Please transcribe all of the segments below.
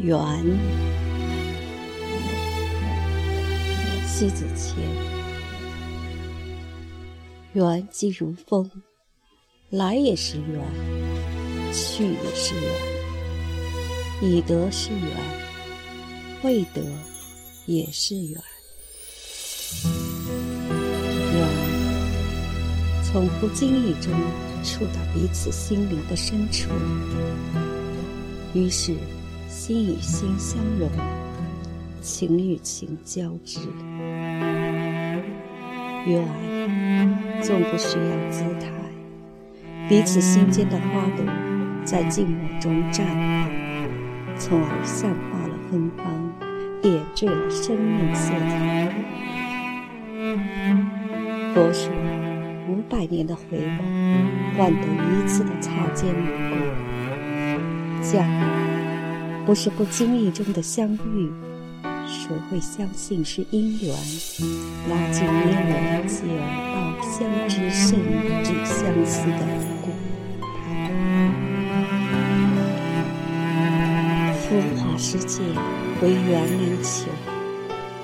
缘，西子谦。缘即如风，来也是缘，去也是缘。以得是缘，未得也是缘。缘从不经意中触到彼此心灵的深处，于是。心与心相融，情与情交织。缘纵不需要姿态，彼此心间的花朵在静默中绽放，从而散发了芬芳，点缀了生命色彩。佛说，五百年的回眸，换得一次的擦肩而过。讲。不是不经意中的相遇，谁会相信是姻缘？拉近你我继而到相知甚至相思的古台。浮华世界，唯缘能求，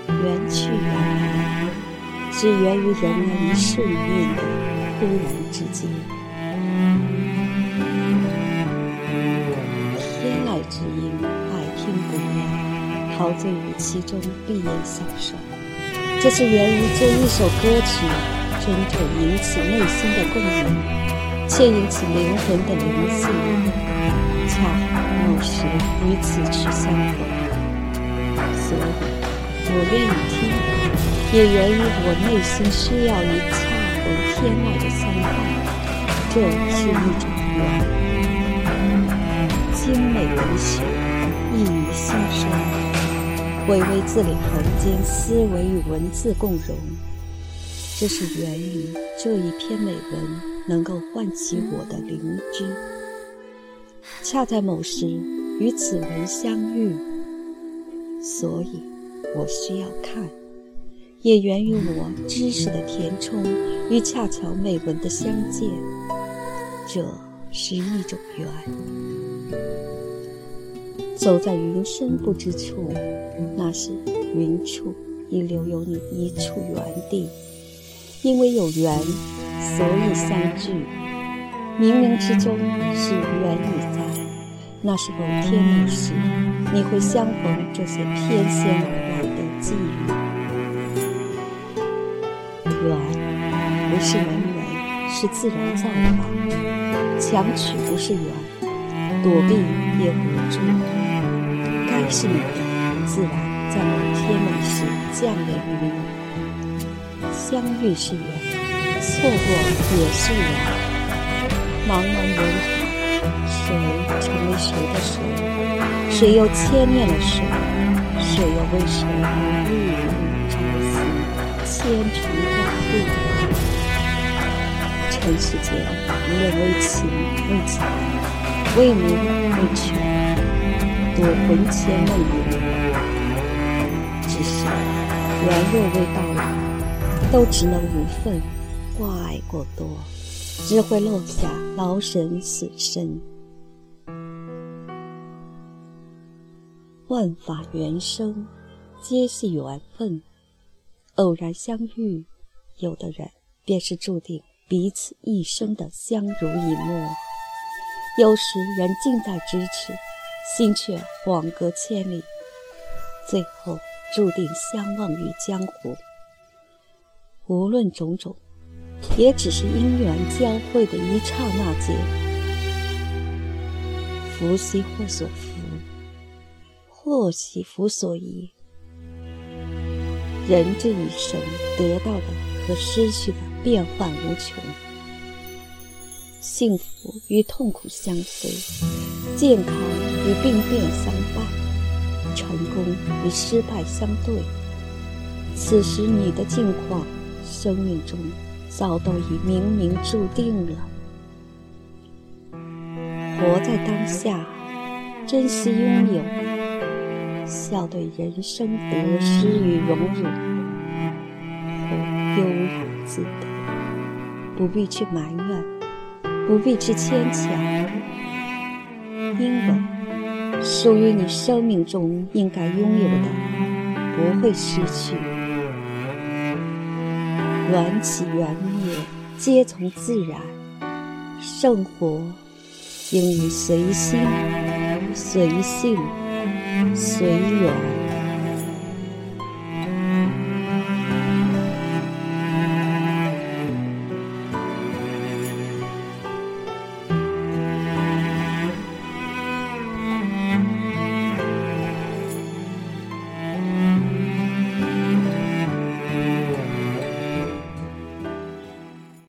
缘去缘来，只缘于人儿一瞬念的忽然之间。陶醉于其中，闭眼享受。这是源于这一首歌曲，真正引起内心的共鸣，且引起灵魂的灵性。恰好某时与此曲相逢，所以我愿意听，也源于我内心需要与恰逢天籁的相伴。这是一种缘，精美文学。意语心声，娓娓字里行间，思维与文字共融。这是源于这一篇美文能够唤起我的灵知，恰在某时与此文相遇，所以我需要看。也源于我知识的填充与恰巧美文的相见，这是一种缘。走在云深不知处，那是云处已留有你一处原地。因为有缘，所以相聚。冥冥之中是缘已在，那是某天某时，你会相逢这些翩跹而来的际遇。缘不是人为，是自然造化。强取不是缘，躲避也无助。该是你的，自然在某天某时降临于你。相遇是缘，错过也是缘。茫茫人海，谁成为谁的谁？谁又牵念了谁？谁又为谁而日日朝思，千尘万度？尘世间，无论为情为财，为名为权。多魂牵梦萦，只是缘若未到来，都只能无份。挂碍过多，只会落下劳神死身。万法缘生，皆系缘分。偶然相遇，有的人便是注定彼此一生的相濡以沫。有时人近在咫尺。心却恍隔千里，最后注定相忘于江湖。无论种种，也只是因缘交汇的一刹那间。福兮祸所伏，祸兮福所依。人这一生得到的和失去的变幻无穷，幸福与痛苦相随，健康。与病变相伴，成功与失败相对。此时你的境况，生命中早都已冥冥注定了。活在当下，珍惜拥有，笑对人生得失与荣辱，或悠然自得，不必去埋怨，不必去牵强，因为。属于你生命中应该拥有的，不会失去。缘起缘灭，皆从自然。生活应以随心、随性、随缘。